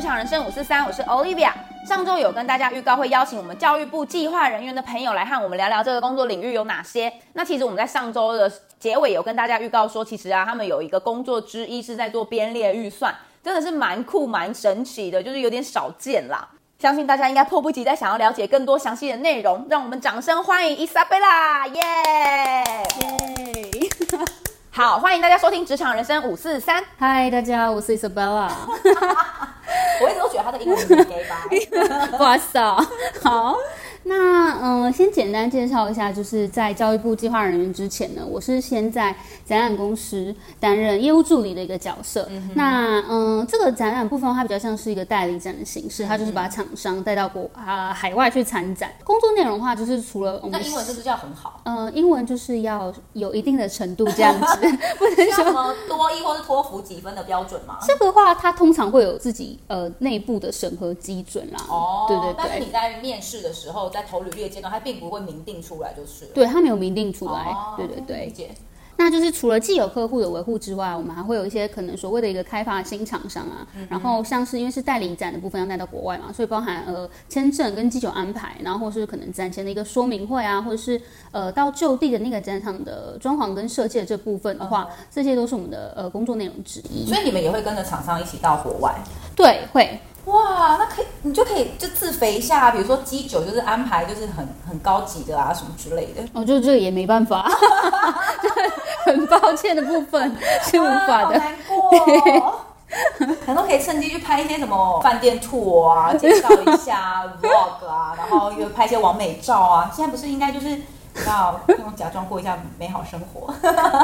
职场人生五四三，我是 Olivia。上周有跟大家预告会邀请我们教育部计划人员的朋友来和我们聊聊这个工作领域有哪些。那其实我们在上周的结尾有跟大家预告说，其实啊，他们有一个工作之一是在做编列预算，真的是蛮酷蛮神奇的，就是有点少见啦。相信大家应该迫不及待想要了解更多详细的内容，让我们掌声欢迎伊莎贝拉，耶耶！好，欢迎大家收听《职场人生五四三》。嗨，大家好，我是 Isabella。我一直都觉得他的英文很 gay 吧？不好意思啊。好。那嗯、呃，先简单介绍一下，就是在教育部计划人员之前呢，我是先在展览公司担任业务助理的一个角色。嗯、那嗯、呃，这个展览部分它比较像是一个代理展的形式，它就是把厂商带到国啊、呃、海外去参展。工作内容的话，就是除了我们那英文是不是要很好？嗯，英文就是要有一定的程度这样子，不能说什么多一或是托福几分的标准吗？这个的话，它通常会有自己呃内部的审核基准啦。哦，对对对。但是你在面试的时候。在投履历的阶段，他并不会明定出来，就是对他没有明定出来，哦、对对对。那就是除了既有客户的维护之外，我们还会有一些可能所谓的一个开发新厂商啊，嗯、然后像是因为是代理展的部分要带到国外嘛，所以包含呃签证跟机酒安排，然后或是可能展前的一个说明会啊，或者是呃到就地的那个展场的装潢跟设计的这部分的话，嗯、这些都是我们的呃工作内容之一。所以你们也会跟着厂商一起到国外？对，会。哇，那可以，你就可以就自肥一下，比如说鸡酒就是安排就是很很高级的啊什么之类的。哦，就这个也没办法，很抱歉的部分 是无法的。难过，可能可以趁机去拍一些什么饭店 tour 啊，介绍一下 vlog 啊，然后又拍一些完美照啊。现在不是应该就是。要用假装过一下美好生活。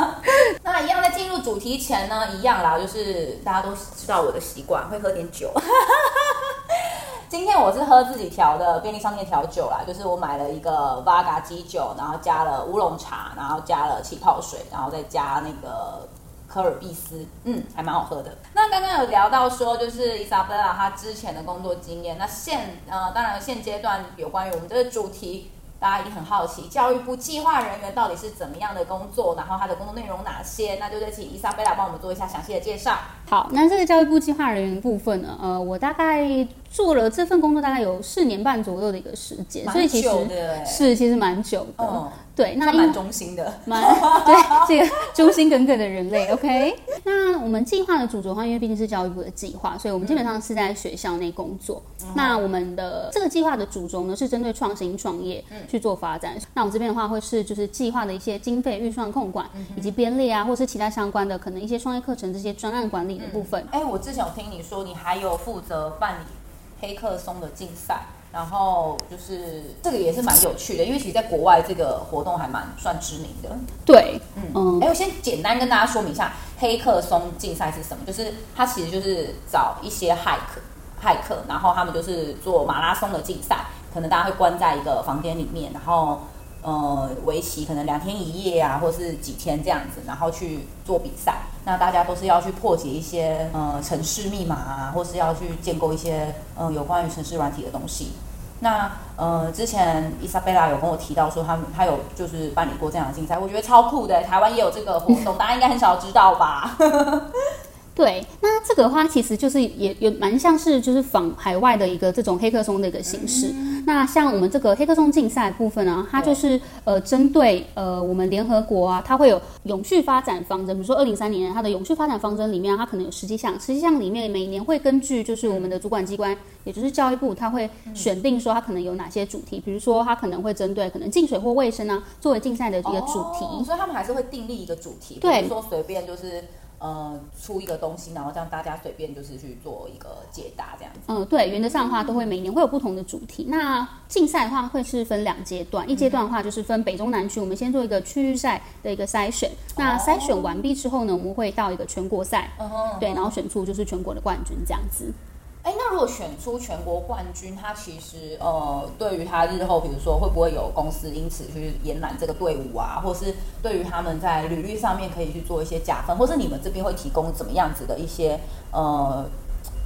那一样在进入主题前呢，一样啦，就是大家都知道我的习惯，会喝点酒。今天我是喝自己调的便利商店调酒啦，就是我买了一个 Vaga 基酒，然后加了乌龙茶，然后加了气泡水，然后再加那个科尔必斯，嗯，还蛮好喝的。那刚刚有聊到说，就是伊莎贝拉她之前的工作经验，那现呃，当然现阶段有关于我们这个主题。大家一定很好奇，教育部计划人员到底是怎么样的工作，然后他的工作内容哪些？那就得请伊莎贝拉帮我们做一下详细的介绍。好，那这个教育部计划人员部分呢，呃，我大概。做了这份工作大概有四年半左右的一个时间，所以其实是其实蛮久的。嗯、对，那蛮忠心的，蛮 对这个忠心耿耿的人类。OK，那我们计划的主轴的话，因为毕竟是教育部的计划，所以我们基本上是在学校内工作。嗯、那我们的这个计划的主轴呢，是针对创新创业去做发展。嗯、那我们这边的话，会是就是计划的一些经费预算控管，嗯、以及编列啊，或是其他相关的可能一些创业课程这些专案管理的部分。哎、嗯，我之前有听你说，你还有负责办理。黑客松的竞赛，然后就是这个也是蛮有趣的，因为其实在国外这个活动还蛮算知名的。对，嗯，哎，我先简单跟大家说明一下黑客松竞赛是什么，就是它其实就是找一些骇客，骇客，然后他们就是做马拉松的竞赛，可能大家会关在一个房间里面，然后。呃，为期可能两天一夜啊，或是几天这样子，然后去做比赛。那大家都是要去破解一些呃城市密码啊，或是要去建构一些呃有关于城市软体的东西。那呃，之前伊莎贝拉有跟我提到说，他们他有就是办理过这样的竞赛，我觉得超酷的。台湾也有这个活动，大家应该很少知道吧？对，那这个的话其实就是也也蛮像是就是仿海外的一个这种黑客松的一个形式。嗯、那像我们这个黑客松竞赛部分啊，它就是呃针对呃我们联合国啊，它会有永续发展方针，比如说二零三零年它的永续发展方针里面，它可能有十几项，十几项里面每年会根据就是我们的主管机关，也就是教育部，它会选定说它可能有哪些主题，比如说它可能会针对可能净水或卫生啊作为竞赛的一个主题，哦，所以他们还是会订立一个主题，对，说随便就是。呃，出一个东西，然后让大家随便就是去做一个解答这样子。嗯，对，原则上的话都会每年会有不同的主题。那竞赛的话会是分两阶段，一阶段的话就是分北中南区，我们先做一个区域赛的一个筛选。那筛选完毕之后呢，我们会到一个全国赛，对，然后选出就是全国的冠军这样子。哎，那如果选出全国冠军，他其实呃，对于他日后，比如说会不会有公司因此去延揽这个队伍啊，或是对于他们在履历上面可以去做一些加分，或是你们这边会提供怎么样子的一些呃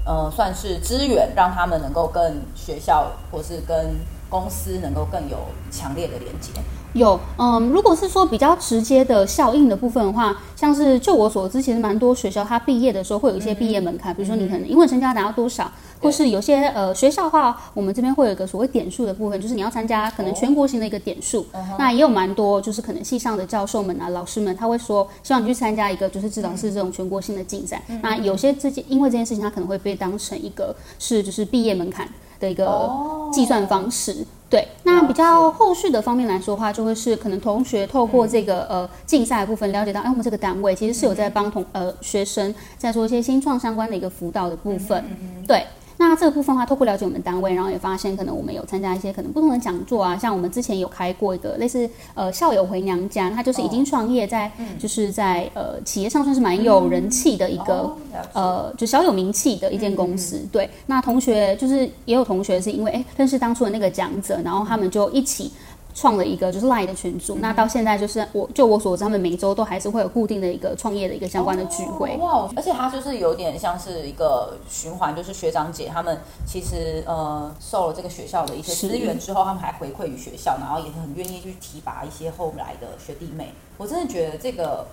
呃，算是资源，让他们能够跟学校或是跟公司能够更有强烈的连接？有，嗯，如果是说比较直接的效应的部分的话，像是就我所知，其实蛮多学校它毕业的时候会有一些毕业门槛，嗯、比如说你可能英文成绩要达到多少，或是有些呃学校的话，我们这边会有一个所谓点数的部分，就是你要参加可能全国性的一个点数。哦、那也有蛮多就是可能系上的教授们啊、老师们，他会说希望你去参加一个就是至少是这种全国性的竞赛。嗯、那有些这件因为这件事情，它可能会被当成一个是就是毕业门槛的一个计算方式。哦对，那比较后续的方面来说的话，就会是可能同学透过这个呃竞赛的部分了解到，哎，我们这个单位其实是有在帮同呃学生在做一些新创相关的一个辅导的部分，对。那这个部分的话，透过了解我们单位，然后也发现可能我们有参加一些可能不同的讲座啊，像我们之前有开过一个类似呃校友回娘家，他就是已经创业在，就是在呃企业上算是蛮有人气的一个呃就小有名气的一间公司。对，那同学就是也有同学是因为哎认识当初的那个讲者，然后他们就一起。创了一个就是 Line 的群组，嗯、那到现在就是我就我所知，他们每周都还是会有固定的一个创业的一个相关的聚会。哇，而且它就是有点像是一个循环，就是学长姐他们其实呃受了这个学校的一些资源之后，他们还回馈于学校，然后也很愿意去提拔一些后来的学弟妹。我真的觉得这个。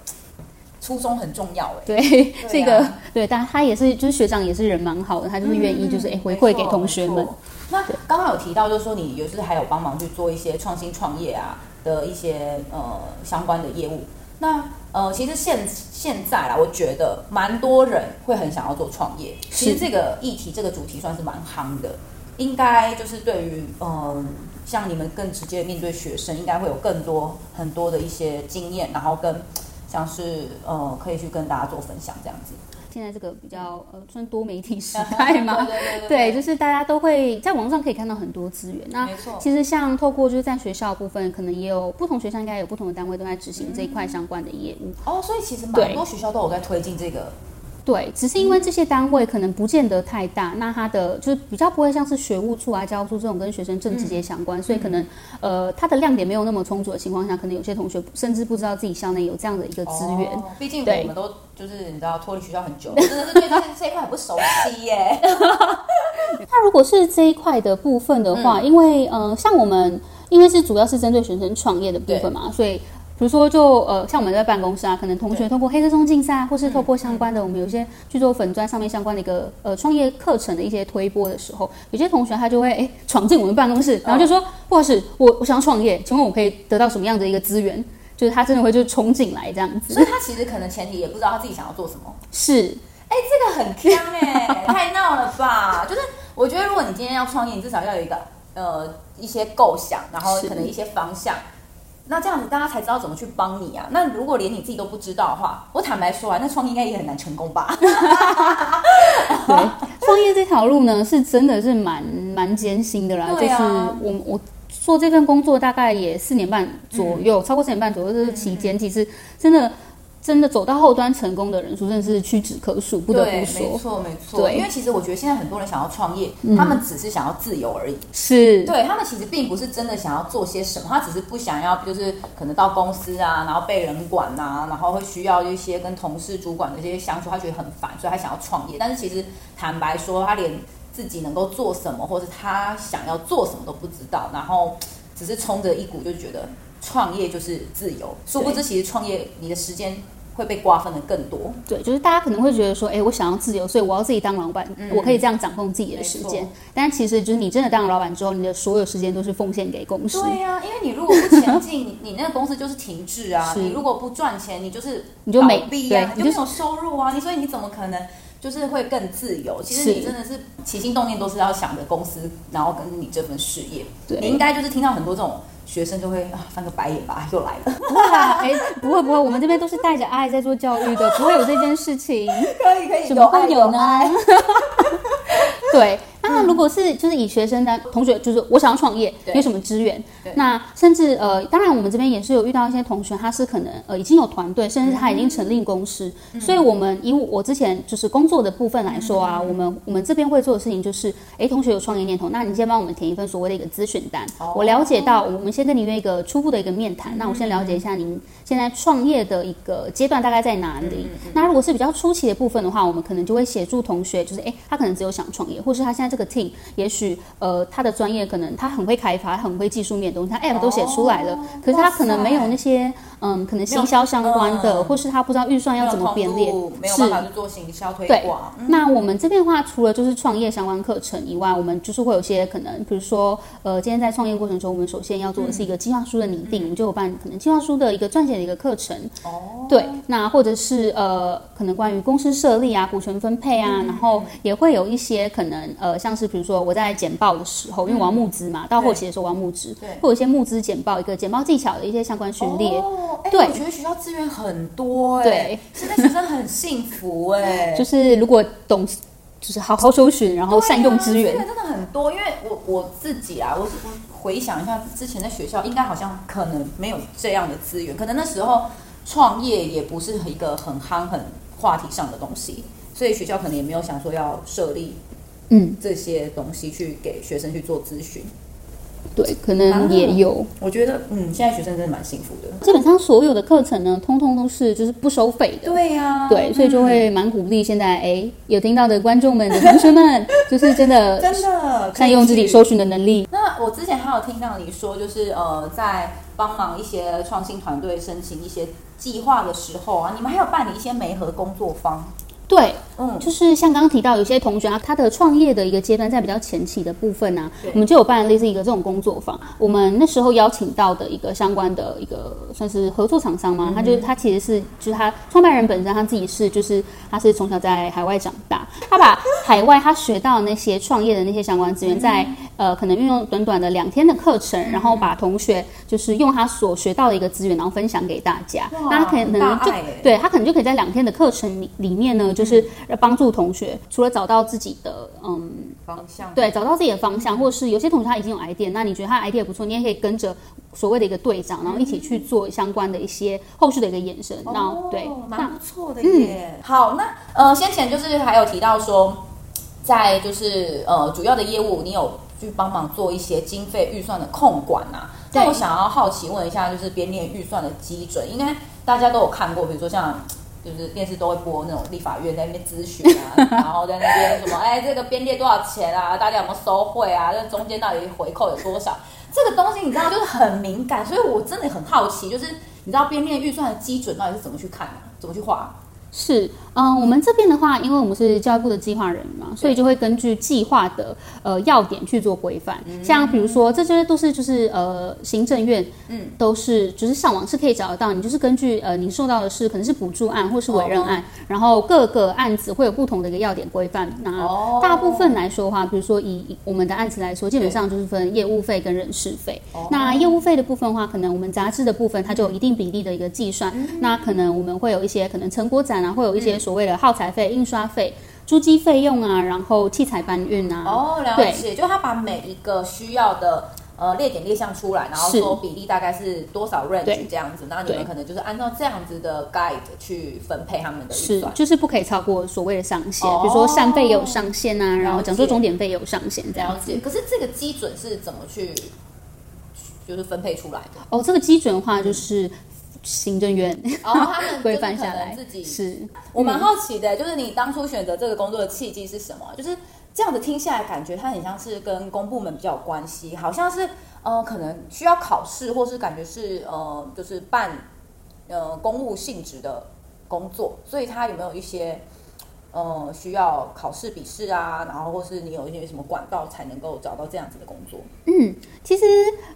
初衷很重要哎，对，这个对，但他也是，就是学长也是人蛮好的，他就是愿意就是哎、嗯、回馈给同学们。那刚刚有提到，就是说你有时还有帮忙去做一些创新创业啊的一些呃相关的业务。那呃，其实现现在啦，我觉得蛮多人会很想要做创业。其实这个议题这个主题算是蛮夯的，应该就是对于嗯、呃，像你们更直接面对学生，应该会有更多很多的一些经验，然后跟。像是呃，可以去跟大家做分享这样子。现在这个比较呃，算多媒体时代嘛，对对对，对，对，就是大家都会在网上可以看到很多资源。那没错，其实像透过就是在学校部分，可能也有不同学校应该有不同的单位都在执行这一块相关的业务。嗯、哦，所以其实蛮多学校都有在推进这个。对，只是因为这些单位可能不见得太大，嗯、那它的就是比较不会像是学务处啊、教务处这种跟学生正直接相关，嗯、所以可能呃它的亮点没有那么充足的情况下，可能有些同学甚至不知道自己校内有这样的一个资源。毕、哦、竟我们都就是你知道脱离学校很久，真的是对这这一块很不熟悉耶。那如果是这一块的部分的话，嗯、因为呃像我们因为是主要是针对学生创业的部分嘛，所以。比如说就，就呃，像我们在办公室啊，可能同学通过黑色松竞赛，或是透过相关的，我们有些去做粉砖上面相关的一个呃创业课程的一些推播的时候，有些同学他就会哎闯进我们办公室，然后就说，不好意思，我我想要创业，请问我可以得到什么样的一个资源？就是他真的会就冲进来这样子。所以他其实可能前提也不知道他自己想要做什么。是，哎，这个很锵哎，太闹了吧？就是我觉得如果你今天要创业，你至少要有一个呃一些构想，然后可能一些方向。那这样子大家才知道怎么去帮你啊。那如果连你自己都不知道的话，我坦白说啊，那创业应该也很难成功吧？对，创业这条路呢，是真的是蛮蛮艰辛的啦。啊、就是我我做这份工作大概也四年半左右，嗯、超过四年半左右这个期间，其实真的。真的走到后端成功的人数，真的是屈指可数，不得不说。没错，没错。对，因为其实我觉得现在很多人想要创业，嗯、他们只是想要自由而已。是，对他们其实并不是真的想要做些什么，他只是不想要，就是可能到公司啊，然后被人管啊，然后会需要一些跟同事、主管的这些相处，他觉得很烦，所以他想要创业。但是其实坦白说，他连自己能够做什么，或者他想要做什么都不知道，然后只是冲着一股就觉得创业就是自由，殊不知其实创业你的时间。会被瓜分的更多，对，就是大家可能会觉得说，哎，我想要自由，所以我要自己当老板，嗯、我可以这样掌控自己的时间。但其实，就是你真的当了老板之后，你的所有时间都是奉献给公司。对呀、啊，因为你如果不前进，你 那个公司就是停滞啊。你如果不赚钱，你就是你就没必要，你就没有收入啊。你所以你怎么可能就是会更自由？其实你真的是起心动念都是要想着公司，然后跟你这份事业。对，你应该就是听到很多这种。学生就会啊翻个白眼吧，又来了。不会啦哎，不会不会，我们这边都是带着爱在做教育的，不会有这件事情。可 以可以，怎么会有呢？对。那如果是就是以学生的同学，就是我想要创业，有什么资源？那甚至呃，当然我们这边也是有遇到一些同学，他是可能呃已经有团队，甚至他已经成立公司。所以，我们以我之前就是工作的部分来说啊，我们我们这边会做的事情就是，哎，同学有创业念头，那你先帮我们填一份所谓的一个咨询单。我了解到，我们先跟你约一个初步的一个面谈。那我先了解一下您现在创业的一个阶段大概在哪里。那如果是比较初期的部分的话，我们可能就会协助同学，就是诶，他可能只有想创业，或是他现在这个 team，也许呃他的专业可能他很会开发，很会技术面的东西，他 app 都写出来了，哦、可是他可能没有那些嗯，可能行销相关的，嗯、或是他不知道预算要怎么编列，没有办法去做行销推广。对，嗯、那我们这边的话，除了就是创业相关课程以外，我们就是会有些可能，比如说呃，今天在创业过程中，我们首先要做的是一个计划书的拟定，嗯、我们就有办可能计划书的一个撰写的一个课程。哦，对，那或者是呃，可能关于公司设立啊、股权分配啊，嗯、然后也会有一些可能呃，像是比如说我在简报的时候，因为我要募资嘛，嗯、到后期的时候我要募资，对，会有一些募资简报一个简报技巧的一些相关训练。哦，对，我觉得学校资源很多哎，对，现在学生很幸福哎，就是如果懂，就是好好搜寻，然后善用资源，真的很多。因为我我自己啊，我我回想一下之前在学校，应该好像可能没有这样的资源，可能那时候。创业也不是一个很夯、很话题上的东西，所以学校可能也没有想说要设立，嗯，这些东西去给学生去做咨询。对，可能也有。我觉得，嗯，现在学生真的蛮幸福的。基本上所有的课程呢，通通都是就是不收费的。对呀、啊，对，所以就会蛮鼓励现在哎有听到的观众们的同学们，就是真的真的善用自己搜寻的能力。那我之前还有听到你说，就是呃，在帮忙一些创新团队申请一些。计划的时候啊，你们还有办理一些媒合工作坊。对，嗯，就是像刚刚提到，有些同学啊，他的创业的一个阶段在比较前期的部分呢、啊，我们就有办类似一个这种工作坊。我们那时候邀请到的一个相关的一个算是合作厂商嘛，嗯、他就他其实是就是他创办人本身他自己是就是他是从小在海外长大，他把海外他学到的那些创业的那些相关资源在，在、嗯、呃可能运用短短的两天的课程，然后把同学就是用他所学到的一个资源，然后分享给大家。那他可能就对他可能就可以在两天的课程里里面呢。就是要帮助同学，除了找到自己的嗯方向，对，找到自己的方向，或者是有些同学他已经有 idea，那你觉得他的 idea 不错，你也可以跟着所谓的一个队长，然后一起去做相关的一些后续的一个延伸。那、哦、对，蛮不错的耶。嗯、好，那呃，先前就是还有提到说，在就是呃主要的业务，你有去帮忙做一些经费预算的控管呐、啊。那我想要好奇问一下，就是编列预算的基准，应该大家都有看过，比如说像。就是电视都会播那种立法院在那边咨询啊，然后在那边什么，哎，这个编列多少钱啊？大家有没有收贿啊？这中间到底回扣有多少？这个东西你知道就是很敏感，所以我真的很好奇，就是你知道编列预算的基准到底是怎么去看的，怎么去画？是，嗯，我们这边的话，因为我们是教育部的计划人嘛，所以就会根据计划的呃要点去做规范。嗯、像比如说，这些都是就是呃行政院，嗯，都是就是上网是可以找得到。你就是根据呃你受到的是可能是补助案或是委任案，哦、然后各个案子会有不同的一个要点规范。那大部分来说的话，比如说以我们的案子来说，基本上就是分业务费跟人事费。哦、那业务费的部分的话，可能我们杂志的部分它就有一定比例的一个计算。嗯、那可能我们会有一些可能成果展啊。会有一些所谓的耗材费、印刷费、租机费用啊，然后器材搬运啊。哦，了解，就他把每一个需要的呃列点列项出来，然后说比例大概是多少 range 这样子，那你们可能就是按照这样子的 guide 去分配他们的预算，就是不可以超过所谓的上限，哦、比如说扇费也有上限啊，然后讲说终点费也有上限这样子。可是这个基准是怎么去就是分配出来的？哦，这个基准的话就是。行政院然后、哦、他们 规范下来自己是，我蛮好奇的，就是你当初选择这个工作的契机是什么？就是这样子听下来，感觉它很像是跟公部门比较有关系，好像是呃，可能需要考试，或是感觉是呃，就是办呃公务性质的工作，所以它有没有一些？呃，需要考试、笔试啊，然后或是你有一些什么管道才能够找到这样子的工作？嗯，其实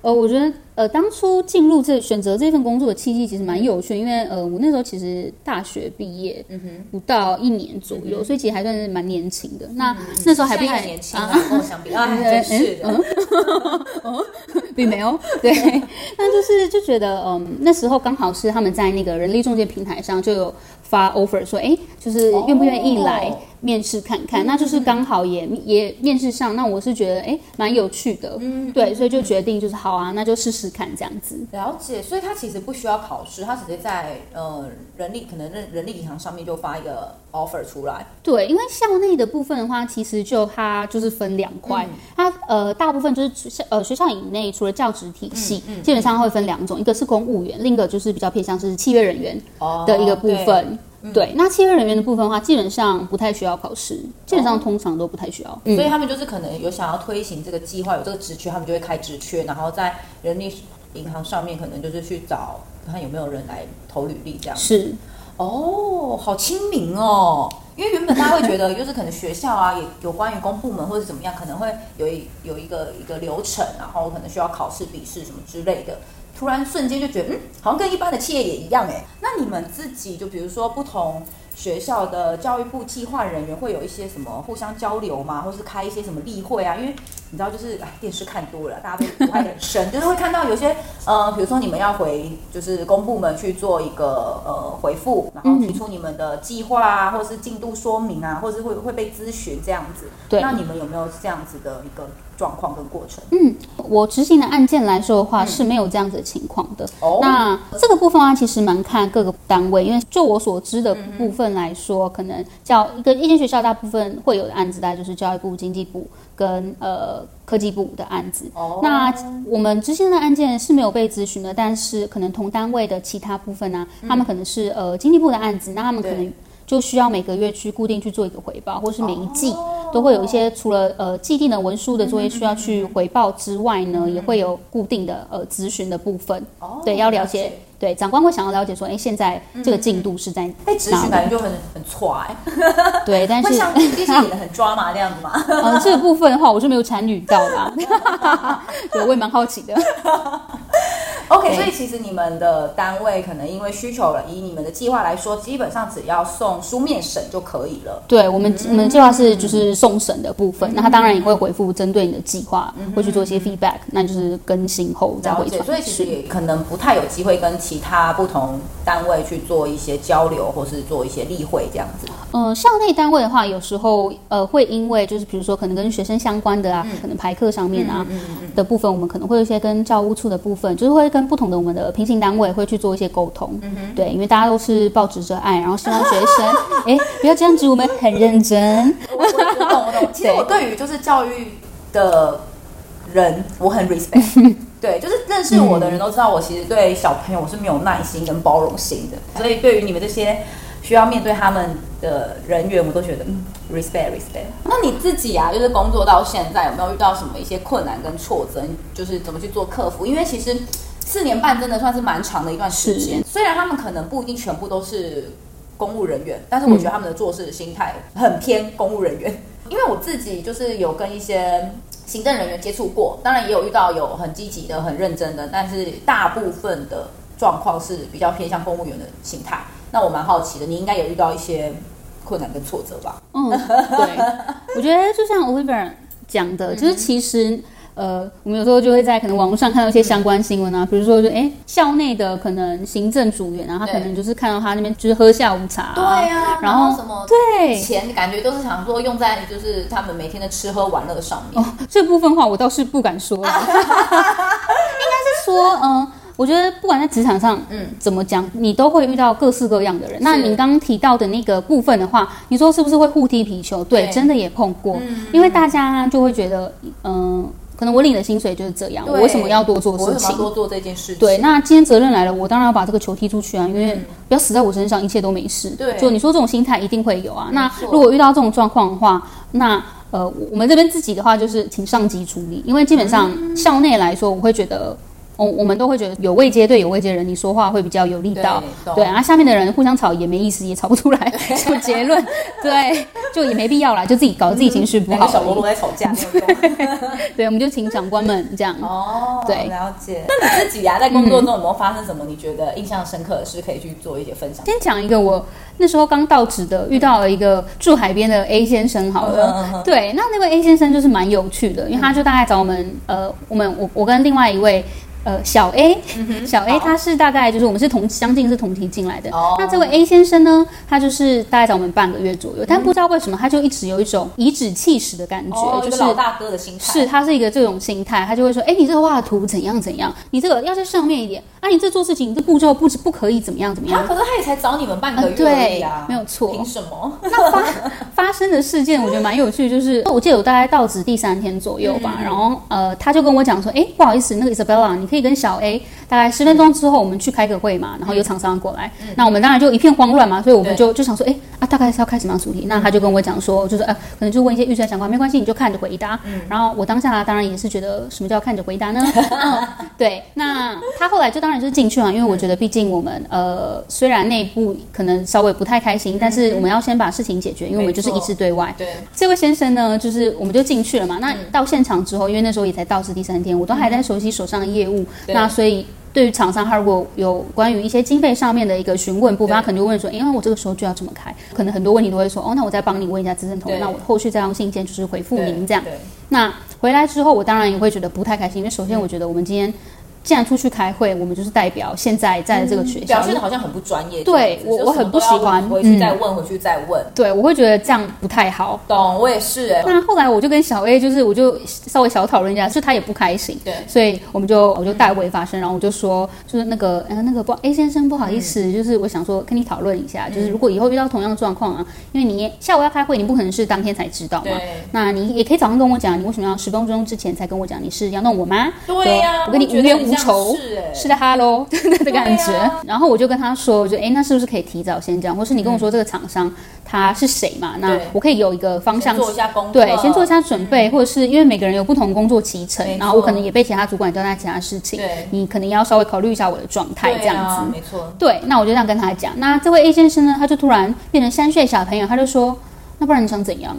呃，我觉得呃，当初进入这选择这份工作的契机其实蛮有趣，因为呃，我那时候其实大学毕业，嗯哼，不到一年左右，嗯、所以其实还算是蛮年轻的。那、那时候还不太年轻啊，跟我相比啊，真是。的，嗯，并没有，对，那就是就觉得嗯，那时候刚好是他们在那个人力中介平台上就有。发 offer 说，哎，就是愿不愿意来面试看看，那就是刚好也也面试上，那我是觉得哎蛮有趣的，嗯，对，所以就决定就是好啊，那就试试看这样子。了解，所以他其实不需要考试，他直接在呃人力可能人人力银行上面就发一个 offer 出来。对，因为校内的部分的话，其实就它就是分两块，它呃大部分就是学呃学校以内除了教职体系，基本上会分两种，一个是公务员，另一个就是比较偏向是契约人员的一个部分。对，那契约人员的部分的话，基本上不太需要考试，基本上通常都不太需要。所以他们就是可能有想要推行这个计划，有这个职缺，他们就会开职缺，然后在人力银行上面可能就是去找看有没有人来投履历这样。是，哦，好亲民哦。因为原本大家会觉得，就是可能学校啊，也有关于公部门或者怎么样，可能会有一有一个一个流程，然后可能需要考试、笔试什么之类的。突然瞬间就觉得，嗯，好像跟一般的企业也一样哎。那你们自己就比如说不同学校的教育部计划人员会有一些什么互相交流吗？或是开一些什么例会啊？因为你知道，就是哎，电视看多了，大家都不太很深，就是会看到有些呃，比如说你们要回就是公部门去做一个呃回复，然后提出你们的计划啊，或者是进度说明啊，或者是会会被咨询这样子。对，那你们有没有这样子的一个？状况跟过程，嗯，我执行的案件来说的话是没有这样子的情况的。哦，那这个部分啊，其实蛮看各个单位，因为就我所知的部分来说，可能教一个一间学校大部分会有的案子，大概就是教育部、经济部跟呃科技部的案子。哦，那我们执行的案件是没有被咨询的，但是可能同单位的其他部分呢，他们可能是呃经济部的案子，那他们可能。就需要每个月去固定去做一个回报，或是每一季都会有一些除了呃既定的文书的作业需要去回报之外呢，也会有固定的呃咨询的部分。哦对，要了解，对，长官会想要了解说，哎，现在这个进度是在哪？哎，咨询感觉就很很挫哎。对，但 是会像电视演的很抓马那样子嘛？嗯，这个部分的话，我就没有参与到啦。对，我也蛮好奇的。OK，所以其实你们的单位可能因为需求了，以你们的计划来说，基本上只要送书面审就可以了。对，我们、嗯、我们计划是就是送审的部分，嗯、那他当然也会回复针对你的计划，嗯、会去做一些 feedback，那就是更新后再回传。所以其实也可能不太有机会跟其他不同单位去做一些交流，或是做一些例会这样子。嗯、呃，校内单位的话，有时候呃会因为就是比如说可能跟学生相关的啊，嗯、可能排课上面啊的部分，我们可能会有一些跟教务处的部分，就是会跟不同的我们的平行单位会去做一些沟通，嗯、哼对，因为大家都是抱持着爱，然后希望学生，哎，不要这样子，我们很认真。我我我懂我懂，其实我对于就是教育的人，我很 respect。对，就是认识我的人都知道，我其实对小朋友我是没有耐心跟包容心的，所以对于你们这些需要面对他们的人员，我都觉得嗯，respect respect。那你自己啊，就是工作到现在，有没有遇到什么一些困难跟挫折？就是怎么去做克服？因为其实。四年半真的算是蛮长的一段时间，是虽然他们可能不一定全部都是公务人员，但是我觉得他们的做事心态很偏公务人员。嗯、因为我自己就是有跟一些行政人员接触过，当然也有遇到有很积极的、很认真的，但是大部分的状况是比较偏向公务员的心态。那我蛮好奇的，你应该有遇到一些困难跟挫折吧？嗯，对，我觉得就像 Oliver 讲的，就是其实。呃，我们有时候就会在可能网络上看到一些相关新闻啊，比如说就哎，校内的可能行政组员啊，他可能就是看到他那边就是喝下午茶，对呀，然后什么对钱感觉都是想说用在就是他们每天的吃喝玩乐上面。哦，这部分话我倒是不敢说，应该是说，嗯，我觉得不管在职场上，嗯，怎么讲，你都会遇到各式各样的人。那你刚刚提到的那个部分的话，你说是不是会互踢皮球？对，真的也碰过，因为大家就会觉得，嗯。可能我领的薪水就是这样，我为什么要多做事情？我为什么要多做这件事情？对，那今天责任来了，我当然要把这个球踢出去啊！因为不要死在我身上，一切都没事。对，就你说这种心态一定会有啊。那如果遇到这种状况的话，那呃，我们这边自己的话就是请上级处理，因为基本上校内来说，我会觉得。我我们都会觉得有位阶对有位阶的人，你说话会比较有力道。对，对，然后下面的人互相吵也没意思，也吵不出来什么结论。对，就也没必要啦，就自己搞自己情绪不好。小喽啰在吵架，对，我们就请长官们这样。哦，对，了解。那你自己啊，在工作中有没有发生什么你觉得印象深刻的事，可以去做一些分享？先讲一个我那时候刚到职的，遇到了一个住海边的 A 先生。好了，对，那那位 A 先生就是蛮有趣的，因为他就大概找我们，呃，我们我我跟另外一位。呃，小 A，、嗯、小 A 他是大概就是我们是同相近是同期进来的。哦。那这位 A 先生呢，他就是大概在我们半个月左右，嗯、但不知道为什么他就一直有一种颐指气使的感觉，哦、就是老大哥的心态。是，他是一个这种心态，他就会说，哎，你这个画图怎样怎样，你这个要在上面一点啊，你这做事情你这步骤不不可以怎么样怎么样。他可是他也才找你们半个月、啊呃、对，没有错。凭什么？那发发生的事件我觉得蛮有趣，就是我记得我大概到职第三天左右吧，嗯、然后呃，他就跟我讲说，哎，不好意思，那个 Isabella，你可以跟小 A。大概十分钟之后，我们去开个会嘛，然后有厂商过来，嗯、那我们当然就一片慌乱嘛，所以我们就就想说，哎啊，大概是要开什么样主题？那他就跟我讲说，就是呃，可能就问一些预算相关，没关系，你就看着回答。嗯、然后我当下当然也是觉得，什么叫看着回答呢？嗯，对。那他后来就当然就是进去了，因为我觉得毕竟我们呃，虽然内部可能稍微不太开心，但是我们要先把事情解决，因为我们就是一致对外。对。这位先生呢，就是我们就进去了嘛。那到现场之后，因为那时候也才到职第三天，我都还在熟悉手上的业务，那所以。对于厂商，他如果有关于一些经费上面的一个询问部分，他可能就问说：“因为我这个时候就要这么开，可能很多问题都会说，哦，那我再帮你问一下资深同仁，那我后续再用信件就是回复您这样。那回来之后，我当然也会觉得不太开心，因为首先我觉得我们今天。既然出去开会，我们就是代表现在在这个学校，嗯、表现的好像很不专业。对我，我很不喜欢。回去再问，回去再问。对，我会觉得这样不太好。懂，我也是哎。那后来我就跟小 A，就是我就稍微小讨论一下，就他也不开心。对，所以我们就我就代为发声，然后我就说，就是那个呃那个不 A 先生不好意思，嗯、就是我想说跟你讨论一下，就是如果以后遇到同样的状况啊，因为你下午要开会，你不可能是当天才知道嘛。对。那你也可以早上跟我讲，你为什么要十分钟之前才跟我讲？你是要弄我吗？对呀、啊，我跟你无缘无仇。是的哈喽的感觉，啊、然后我就跟他说，我就哎，那是不是可以提早先这样，或是你跟我说这个厂商他是谁嘛？嗯、那我可以有一个方向，做一下功课，对，先做一下准备，嗯、或者是因为每个人有不同工作期程，然后我可能也被其他主管交代其他事情，对，你可能要稍微考虑一下我的状态，这样子，啊、没错，对，那我就这样跟他讲。那这位 A 先生呢，他就突然变成三岁小朋友，他就说，那不然你想怎样？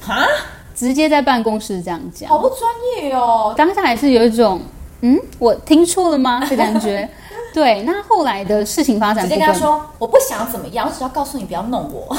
哈，直接在办公室这样讲，好不专业哦。当下还是有一种。嗯，我听错了吗？的感觉。对，那后来的事情发展，直接跟他说，我不想怎么样，我只要告诉你不要弄我。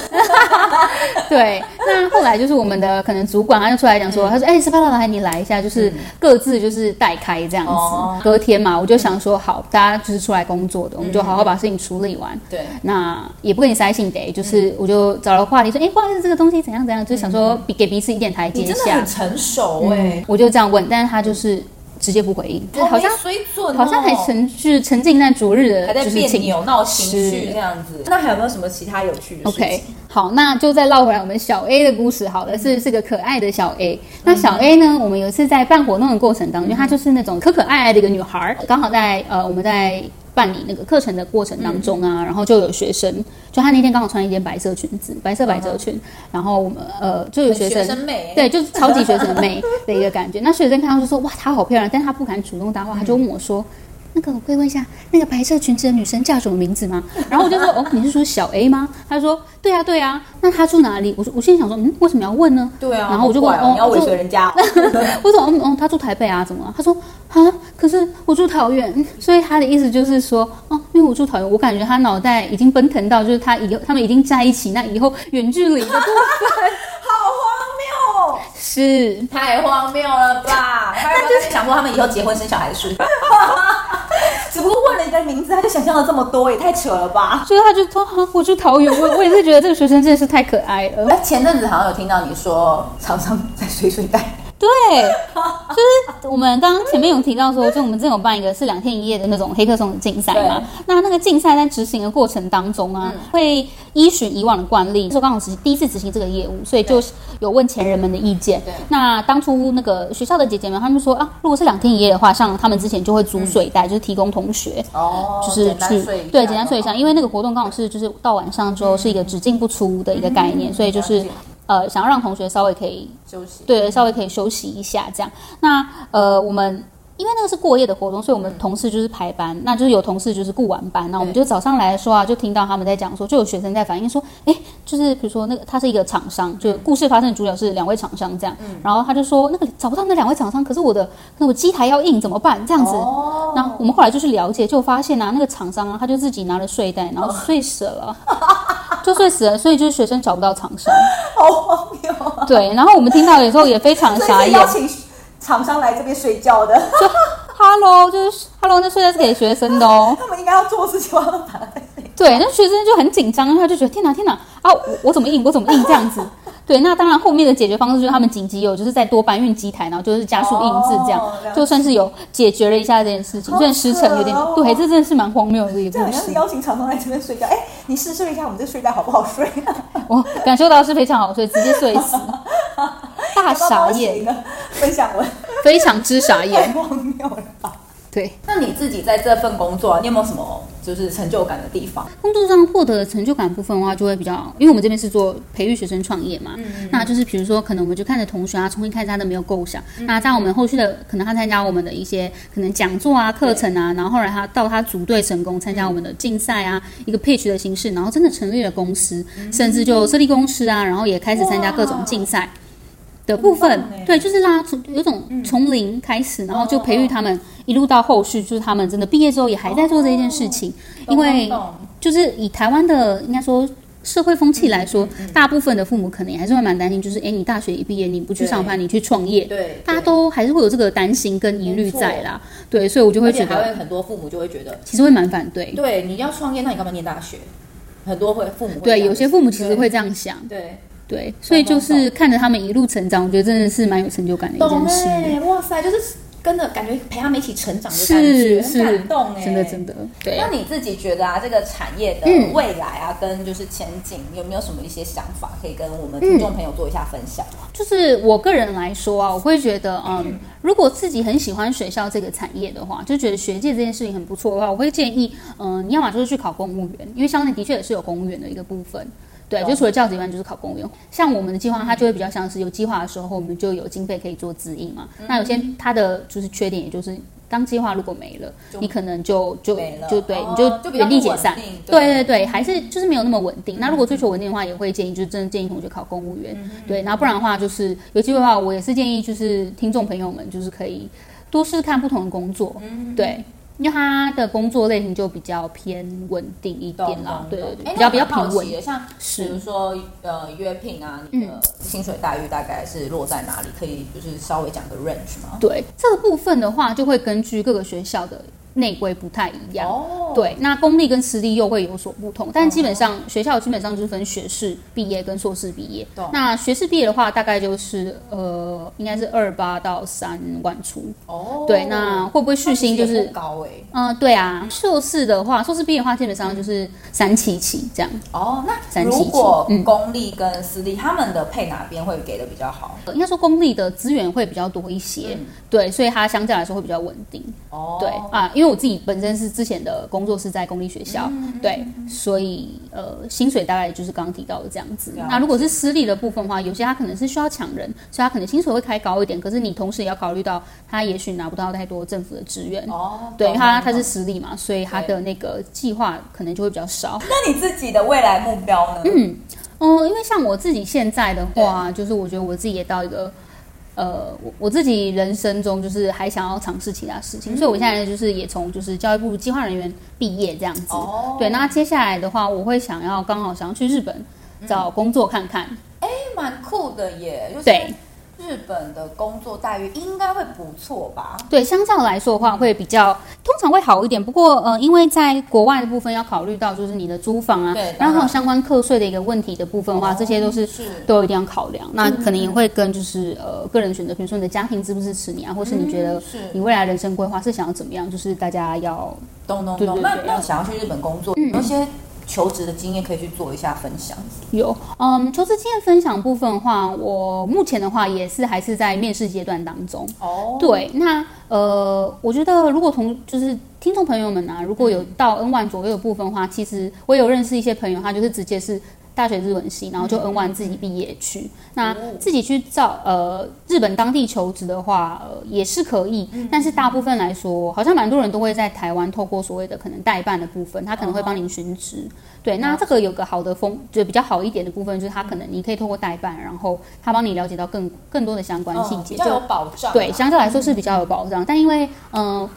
对，那后来就是我们的可能主管他就出来讲说，嗯、他说，哎，Isabella 来，你来一下，就是各自就是代开这样子。嗯、隔天嘛，我就想说，好，大家就是出来工作的，我们就好好把事情处理完。对、嗯，那也不跟你塞信得，就是我就找了话题说，哎，不好意思，这个东西怎样怎样，就想说比给彼此一点台阶下。你真的很成熟哎、我就这样问，但是他就是。直接不回应，好像水准、哦，好像还沉是沉浸在昨日的，还在别扭闹情绪这样子。那还有没有什么其他有趣的事情？OK，好，那就再绕回来我们小 A 的故事好了，是是个可爱的小 A。那小 A 呢，我们有一次在办活动的过程当中，她就是那种可可爱爱的一个女孩，刚好在呃我们在。办理那个课程的过程当中啊，嗯、然后就有学生，就他那天刚好穿一件白色裙子，白色百褶裙，嗯、然后我们呃就有学生，学生妹对，就是超级学生妹 的一个感觉。那学生看到就说哇，她好漂亮，但她不敢主动搭话，他就问我说。那个我可以问一下，那个白色裙子的女生叫什么名字吗？然后我就说，哦，你是说小 A 吗？他说，对啊，对啊。那她住哪里？我说，我心里想说，嗯，为什么要问呢？对啊。然后我就问，哦，你要尾随人家？为什么？哦，她住台北啊？怎么了？他说，啊，可是我住桃园。所以他的意思就是说，哦，因为我住桃园，我感觉他脑袋已经奔腾到，就是他以后他们已经在一起，那以后远距离的部分，好荒谬，是太荒谬了吧？他就是想说他们以后结婚生小孩的事。只不过问了一个名字，他就想象了这么多，也太扯了吧！所以他就说：“哈，我住桃园。”我我也是觉得这个学生真的是太可爱了。哎，前阵子好像有听到你说，常常在水水带。对，就是我们刚刚前面有提到说，就我们之前有办一个是两天一夜的那种黑客松的竞赛嘛。那那个竞赛在执行的过程当中啊，嗯、会依循以往的惯例，就刚好是第一次执行这个业务，所以就有问前人们的意见。那当初那个学校的姐姐们，他们说啊，如果是两天一夜的话，像他们之前就会租水袋，嗯、就是提供同学哦，就是去对简单睡一下，因为那个活动刚好是就是到晚上之后是一个只进不出的一个概念，嗯、所以就是。呃，想要让同学稍微可以休息，对，稍微可以休息一下，这样。那呃，我们因为那个是过夜的活动，所以我们同事就是排班，嗯、那就是有同事就是顾晚班，那我们就早上来的时候啊，就听到他们在讲说，就有学生在反映说，哎，就是比如说那个他是一个厂商，就故事发生的主角是两位厂商这样，嗯、然后他就说那个找不到那两位厂商，可是我的那个机台要印怎么办？这样子，哦、然后我们后来就去了解，就发现啊，那个厂商啊，他就自己拿了睡袋，然后睡死了。哦 就睡死了，所以就是学生找不到厂商，好荒谬啊！对，然后我们听到的时候也非常傻眼，邀请厂商来这边睡觉的，就 Hello，就是，Hello，那睡袋是给学生的哦。他们应该要做事情，他们把它对，那学生就很紧张，他就觉得天哪天哪啊，我我怎么印，我怎么印这样子。对，那当然后面的解决方式就是他们紧急有就是再多搬运机台，然后就是加速印制这样，哦、就算是有解决了一下这件事情。虽然时程有点，对，这真的是蛮荒谬的一个故事。是邀请厂商来这边睡觉，哎，你试睡一下我们这睡袋好不好睡？我感受到是非常好睡，直接睡死，大傻眼。分享文非常之傻眼，荒谬了吧？对，那你自己在这份工作，你有没有什么就是成就感的地方？工作上获得的成就感部分的话，就会比较，因为我们这边是做培育学生创业嘛，那就是比如说，可能我们就看着同学啊，从一开始他都没有构想，嗯、那在我们后续的可能他参加我们的一些可能讲座啊、课程啊，然后后来他到他组队成功，参加我们的竞赛啊，一个 pitch 的形式，然后真的成立了公司，嗯、甚至就设立公司啊，然后也开始参加各种竞赛。的部分，对，就是拉从有种从零开始，嗯、然后就培育他们一路到后续，就是他们真的毕业之后也还在做这件事情。哦、因为就是以台湾的应该说社会风气来说，嗯嗯嗯、大部分的父母可能也还是会蛮担心，就是哎，你大学一毕业你不去上班，你去创业，对，大家都还是会有这个担心跟疑虑在啦。对，所以我就会觉得，还会很多父母就会觉得，其实会蛮反对。对，你要创业，那你干嘛念大学？很多会父母会对，有些父母其实会这样想。对。对对，所以就是看着他们一路成长，我觉得真的是蛮有成就感的一件事。欸、哇塞，就是跟着感觉陪他们一起成长的感觉，是很感动哎，真的真的。对，那你自己觉得啊，这个产业的未来啊，嗯、跟就是前景，有没有什么一些想法可以跟我们听众朋友做一下分享？就是我个人来说啊，我会觉得，嗯，嗯如果自己很喜欢学校这个产业的话，就觉得学界这件事情很不错的话，我会建议，嗯，你要么就是去考公务员，因为校内的确也是有公务员的一个部分。对，就除了教职以外，就是考公务员。像我们的计划，它就会比较像是有计划的时候，我们就有经费可以做指引嘛。嗯、那有些它的就是缺点，也就是当计划如果没了，你可能就就就对，哦、你就原地解散。对对对，还是就是没有那么稳定。嗯、那如果追求稳定的话，也会建议就是真的建议同学考公务员。嗯、对，然后不然的话，就是有机会的话，我也是建议就是听众朋友们就是可以多试试看不同的工作。嗯、对。因为他的工作类型就比较偏稳定一点啦，对对对，比较比较平稳的。像比如说呃约聘啊，你的薪水待遇大概是落在哪里？可以就是稍微讲个 range 吗？对，这个部分的话，就会根据各个学校的。内规不太一样，哦、对，那公立跟私立又会有所不同，但基本上、哦、学校基本上就是分学士毕业跟硕士毕业。哦、那学士毕业的话，大概就是呃，应该是二八到三万出。哦，对，那会不会续薪就是高哎？嗯、呃，对啊，硕士的话，硕士毕业的话，基本上就是三七七这样。哦，那如果公立跟私立，嗯、他们的配哪边会给的比较好？应该说公立的资源会比较多一些，嗯、对，所以它相对来说会比较稳定。哦，对啊，因为我自己本身是之前的工作是在公立学校，嗯、对，所以呃，薪水大概就是刚刚提到的这样子。嗯、那如果是私立的部分的话，有些他可能是需要抢人，所以他可能薪水会开高一点。可是你同时也要考虑到，他也许拿不到太多政府的资源。哦，对，他他是私立嘛，所以他的那个计划可能就会比较少。那你自己的未来目标呢？嗯，哦、呃，因为像我自己现在的话，就是我觉得我自己也到一个。呃，我我自己人生中就是还想要尝试其他事情，嗯、所以我现在就是也从就是教育部计划人员毕业这样子。哦。对，那接下来的话，我会想要刚好想要去日本找工作看看。哎、嗯，蛮酷的耶！就是、对。日本的工作待遇应该会不错吧？对，相较来说的话，会比较通常会好一点。不过，呃，因为在国外的部分要考虑到就是你的租房啊，对，然后还有相关课税的一个问题的部分的话，哦、这些都是，是都一定要考量。嗯、那可能也会跟就是呃个人选择，比如说你的家庭支不支持你啊，或是你觉得你未来人生规划是想要怎么样？就是大家要懂懂懂。那那想要去日本工作，嗯、有些。求职的经验可以去做一下分享。有，嗯，求职经验分享部分的话，我目前的话也是还是在面试阶段当中。哦，对，那呃，我觉得如果同就是听众朋友们啊，如果有到 N 万左右的部分的话，其实我有认识一些朋友，他就是直接是。大学日文系，然后就 N1 自己毕业去，嗯、那自己去找呃日本当地求职的话，呃也是可以，嗯、但是大部分来说，好像蛮多人都会在台湾透过所谓的可能代办的部分，他可能会帮您寻职。哦、对，那这个有个好的风，就比较好一点的部分，就是他可能你可以透过代办，然后他帮你了解到更更多的相关细节，比较有保障。对，相对来说是比较有保障，嗯、但因为嗯。呃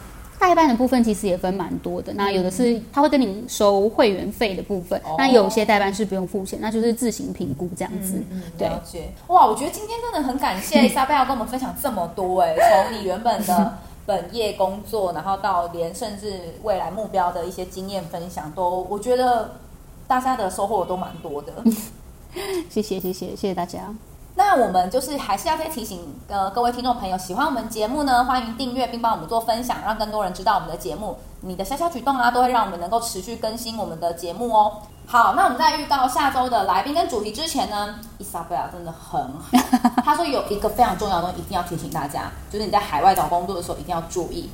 代办的部分其实也分蛮多的，那有的是他会跟你收会员费的部分，嗯、那有些代办是不用付钱，那就是自行评估这样子。嗯、了解。哇，我觉得今天真的很感谢 Isabelle 跟我们分享这么多哎，从你原本的本业工作，然后到连甚至未来目标的一些经验分享，都我觉得大家的收获都蛮多的。谢谢谢谢谢谢大家。那我们就是还是要再提醒呃各位听众朋友，喜欢我们节目呢，欢迎订阅并帮我们做分享，让更多人知道我们的节目。你的小小举动啊，都会让我们能够持续更新我们的节目哦。好，那我们在预告下周的来宾跟主题之前呢，伊莎贝尔真的很好。他说有一个非常重要的东西一定要提醒大家，就是你在海外找工作的时候一定要注意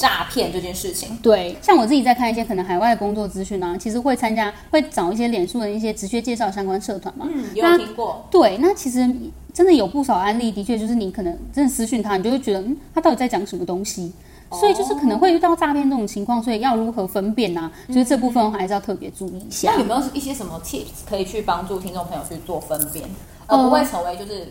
诈骗这件事情。对，像我自己在看一些可能海外的工作资讯呢，其实会参加，会找一些脸书的一些职缺介绍相关社团嘛。嗯，有听过。对，那其实真的有不少案例，的确就是你可能真的私讯他，你就会觉得，嗯，他到底在讲什么东西？所以就是可能会遇到诈骗这种情况，所以要如何分辨呢、啊？就是这部分还是要特别注意一下。那有没有一些什么 tips 可以去帮助听众朋友去做分辨，而不会成为就是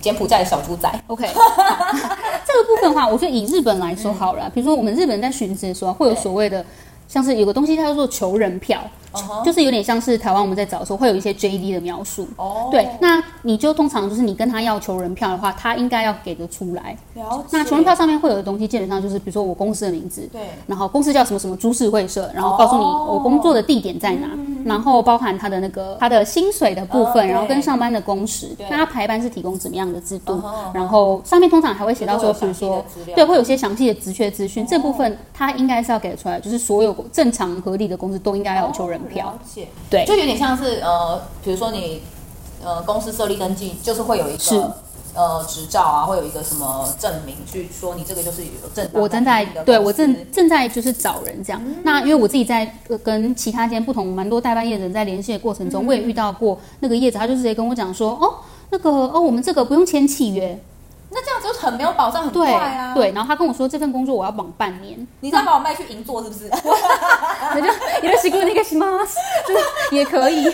柬埔寨的小猪仔？OK，这个部分的话，我觉得以日本来说好了，比如说我们日本人在寻职的时候，会有所谓的像是有个东西，它叫做求人票。Uh-huh. 就是有点像是台湾我们在找的时候会有一些 JD 的描述哦，oh. 对，那你就通常就是你跟他要求人票的话，他应该要给得出来。那求人票上面会有的东西，基本上就是比如说我公司的名字，对，然后公司叫什么什么株式会社，然后告诉你我工作的地点在哪，oh. 然后包含他的那个他的薪水的部分，oh, 然后跟上班的工时，那他排班是提供怎么样的制度，uh-huh. 然后上面通常还会写到说，比如说对，会有些详细的职缺资讯，oh. 这部分他应该是要给得出来，就是所有正常合理的公司都应该要求人票。Oh, 了解。对，就有点像是呃，比如说你呃公司设立登记，就是会有一个呃执照啊，会有一个什么证明，去说你这个就是有证。我正在对我正正在就是找人这样。嗯、那因为我自己在跟其他间不同蛮多代办业者在联系的过程中，嗯、我也遇到过那个业者，他就直接跟我讲说，哦，那个哦，我们这个不用签契约。很没有保障，很快啊对。对，然后他跟我说这份工作我要绑半年。你再把我卖去银座是不是？那就也是习惯那个什么，就是也可以。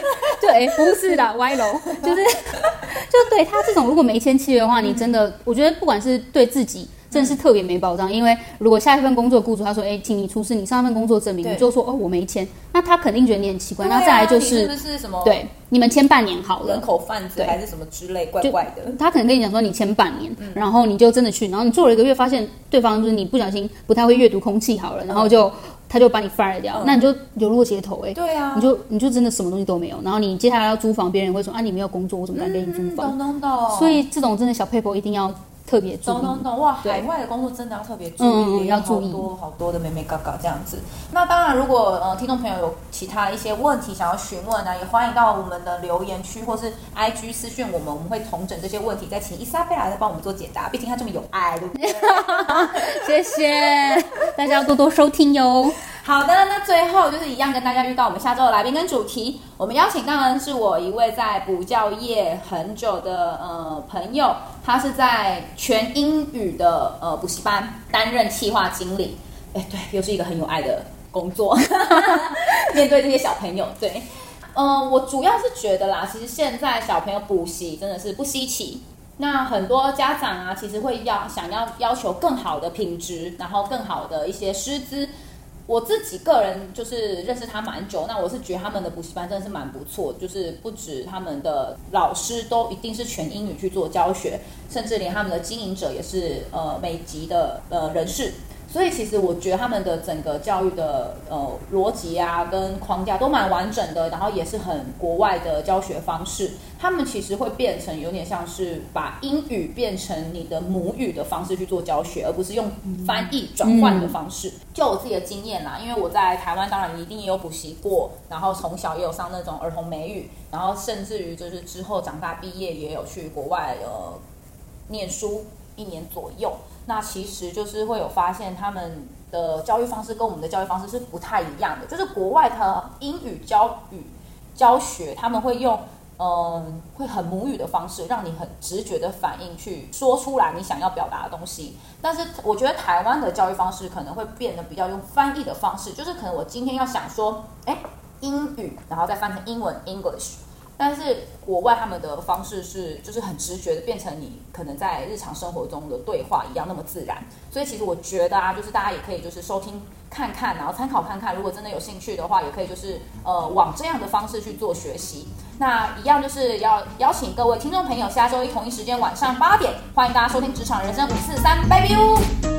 对，不是的，歪楼，就是就对他这种如果没签契约的话，你真的，我觉得不管是对自己。真的是特别没保障，因为如果下一份工作雇主他说，哎、欸，请你出示你上一份工作证明，你就说哦我没签，那他肯定觉得你很奇怪。啊、那再来就是，是不是什么？对，你们签半年好了，人口贩子还是什么之类，怪怪的。他可能跟你讲说你签半年、嗯，然后你就真的去，然后你做了一个月，发现对方就是你不小心不太会阅读空气好了，然后就、嗯、他就把你 fire 掉、嗯，那你就流落街头哎、欸。对啊，你就你就真的什么东西都没有，然后你接下来要租房，别人会说啊你没有工作，我怎么敢给你租房？懂懂懂。所以这种真的小 paper 一定要。特别注意，懂懂懂哇！海外的工作真的要特别注意，嗯、要注意好多好多的美美搞搞这样子。那当然，如果呃听众朋友有其他一些问题想要询问呢，也欢迎到我们的留言区或是 IG 私讯我们，我们会统整这些问题，再请伊莎贝拉来帮我们做解答。毕竟她这么有爱，对不对？谢谢大家要多多收听哟。好的，那最后就是一样跟大家预告我们下周的来宾跟主题。我们邀请到的是我一位在补教业很久的呃朋友，他是在全英语的呃补习班担任企划经理。哎，对，又是一个很有爱的工作，面对这些小朋友。对，呃，我主要是觉得啦，其实现在小朋友补习真的是不稀奇。那很多家长啊，其实会要想要要求更好的品质，然后更好的一些师资。我自己个人就是认识他蛮久，那我是觉得他们的补习班真的是蛮不错，就是不止他们的老师都一定是全英语去做教学，甚至连他们的经营者也是呃美籍的呃人士。所以其实我觉得他们的整个教育的呃逻辑啊跟框架都蛮完整的，然后也是很国外的教学方式。他们其实会变成有点像是把英语变成你的母语的方式去做教学，而不是用翻译转换的方式。就我自己的经验啦，因为我在台湾当然一定也有补习过，然后从小也有上那种儿童美语，然后甚至于就是之后长大毕业也有去国外呃念书一年左右。那其实就是会有发现，他们的教育方式跟我们的教育方式是不太一样的。就是国外的英语教语教学，他们会用嗯，会很母语的方式，让你很直觉的反应去说出来你想要表达的东西。但是我觉得台湾的教育方式可能会变得比较用翻译的方式，就是可能我今天要想说，哎，英语，然后再翻成英文 English。但是国外他们的方式是，就是很直觉的变成你可能在日常生活中的对话一样那么自然。所以其实我觉得啊，就是大家也可以就是收听看看，然后参考看看。如果真的有兴趣的话，也可以就是呃往这样的方式去做学习。那一样就是要邀请各位听众朋友，下周一同一时间晚上八点，欢迎大家收听职场人生五四三，拜拜。